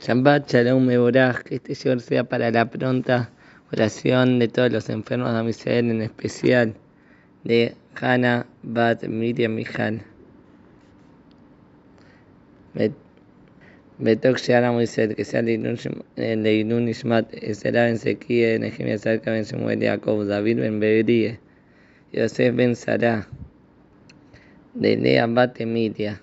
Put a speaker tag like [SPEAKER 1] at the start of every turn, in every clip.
[SPEAKER 1] Shabbat Shalom Meboraj, que este Señor sea para la pronta oración de todos los enfermos de Amisrael, en especial de Hannah, Bat, Miriam, Mijal. Betok Sheara Moisés, que sea Leinun Ishmat, Esera Ben Sequie, Nehemia Sarka Ben Shemuel Jacob, David Ben Berie, Yosef Ben Sarah, de Lea Bat Emilia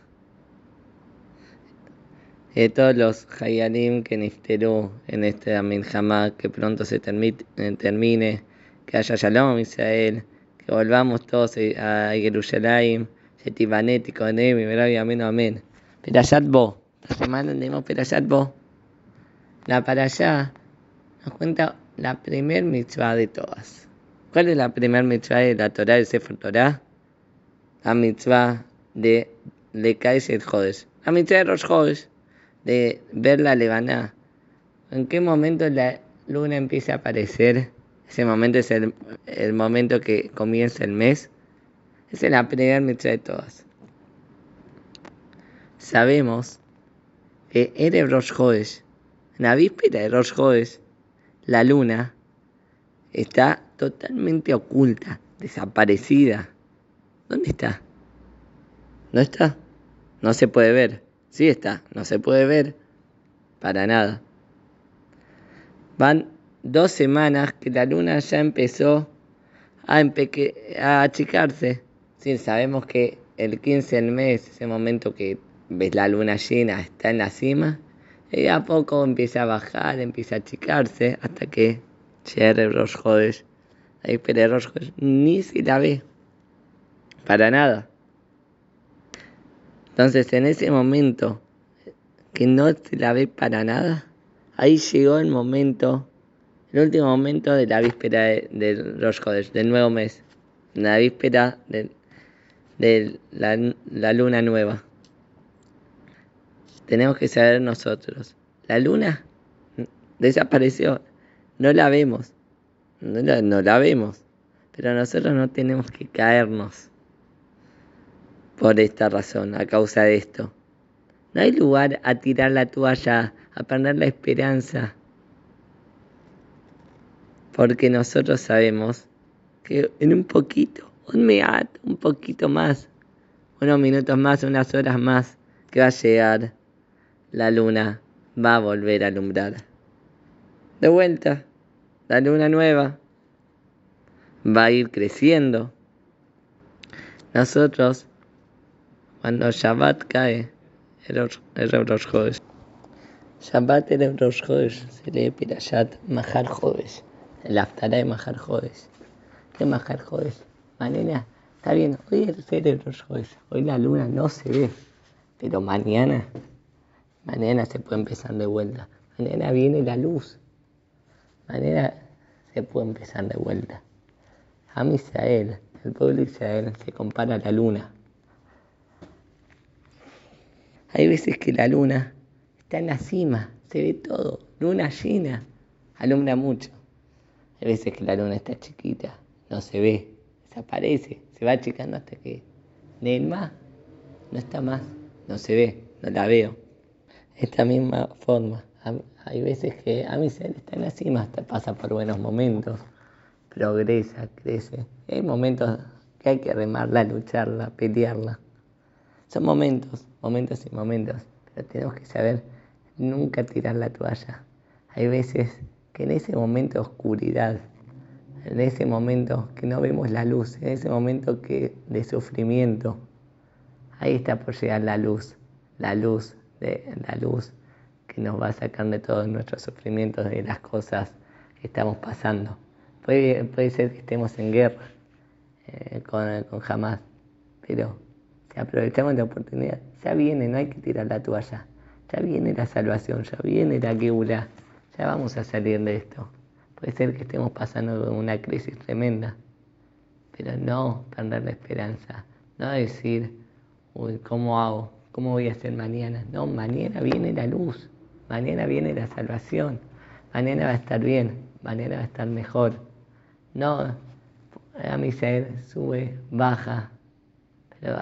[SPEAKER 1] de todos los Hayalim que nifterú en este Aminjamá, que pronto se eh, termine, que haya Shalom Israel, que volvamos todos a Jerusalén, Shetibanet Konem, y amén, amén. Perashat Bo, esta semana tenemos Perashat Bo. La para allá nos cuenta la primer mitzvah de todas. ¿Cuál es la primer mitzvah de la Torah, del Sefer Torah? La mitzvah de Lekai el Jodesh. La mitzvah de Rosh Jodesh de ver la levana. ¿En qué momento la luna empieza a aparecer? Ese momento es el, momento que comienza el mes. Es la primera mitzvah de todas. Sabemos que Erev Rosh Hodesh, en la víspera de Rosh Hodesh, la luna está totalmente oculta, desaparecida. ¿Dónde está? ¿No está? No se puede ver. Sí está, no se puede ver para nada. Van dos semanas que la luna ya empezó a, a achicarse. Sí, sabemos que el 15 del mes, ese momento que ves la luna llena, está en la cima, y a poco empieza a bajar, empieza a achicarse, hasta que llegue Rosh Hodesh. Ahí Rosh ni si la ve, para nada. Entonces, en ese momento que no se la ve para nada, ahí llegó el momento, el último momento de la víspera del de Rosh del nuevo mes, la víspera de, la, luna nueva. Tenemos que saber nosotros, la luna desapareció, no la vemos, no la vemos, pero nosotros no tenemos que caernos por esta razón, a causa de esto. No hay lugar a tirar la toalla, a perder la esperanza. Porque nosotros sabemos que en un poquito, un meat, un poquito más, unos minutos más, unas horas más, que va a llegar la luna, va a volver a alumbrar. De vuelta, la luna nueva va a ir creciendo. Nosotros cuando Shabbat cae, el Rosh Chodesh. Shabbat era Rosh Chodesh, se lee Pirashat Mahar Chodesh, el Aftará de Mahar Chodesh. ¿Qué Mahar Chodesh? Mañana, está bien, hoy es el Rosh Chodesh, hoy la luna no se ve, pero mañana, mañana se puede empezar de vuelta. Mañana viene la luz, mañana se puede empezar de vuelta. A Israel, el pueblo de Israel, se compara a la luna. Hay veces que la luna está en la cima, se ve todo, luna llena, alumbra mucho. Hay veces que la luna está chiquita, no se ve, desaparece, se va achicando hasta que de más no está más, no se ve, no la veo. Esta misma forma, hay veces que a mi ser está en la cima, hasta pasa por buenos momentos, progresa, crece. hay momentos que hay que remarla, lucharla, pelearla. Son momentos, momentos y momentos, pero tenemos que saber nunca tirar la toalla. Hay veces que en ese momento de oscuridad, en ese momento que no vemos la luz, en ese momento que de sufrimiento, ahí está por llegar la luz, la luz de la luz que nos va a sacar de todos nuestros sufrimientos, de las cosas que estamos pasando. Puede, puede ser que estemos en guerra eh, con, con Hamas, pero aprovechamos la oportunidad. Ya viene, no hay que tirar la toalla. Ya viene la salvación, ya viene la geula. Ya vamos a salir de esto. Puede ser que estemos pasando una crisis tremenda, pero no perder la esperanza. No decir, uy, ¿cómo hago? ¿Cómo voy a hacer mañana? No, mañana viene la luz, mañana viene la salvación, mañana va a estar bien, mañana va a estar mejor. No, a mi ser sube, baja, pero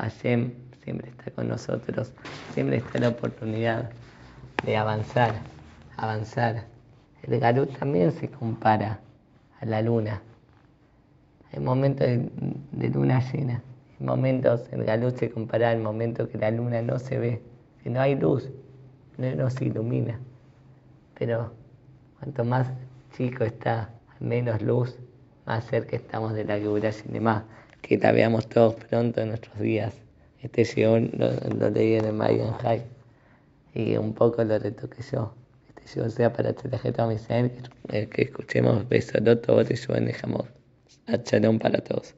[SPEAKER 1] siempre está con nosotros, siempre está la oportunidad de avanzar, avanzar. El Galut también se compara a la luna. Hay momentos de, luna llena, hay momentos, el Galut se compara al momento que la luna no se ve, que no hay luz, no se ilumina. Pero cuanto más chico está, menos luz, más cerca estamos de la y más Que la veamos todos pronto en nuestros días. Este llegó, lo, leí en el Mayan High y un poco lo retoqué yo. Este llegó sea para Tzelajeta Misael, que, que escuchemos Besodoto, Oteshuan de Jamón. Shalom para todos.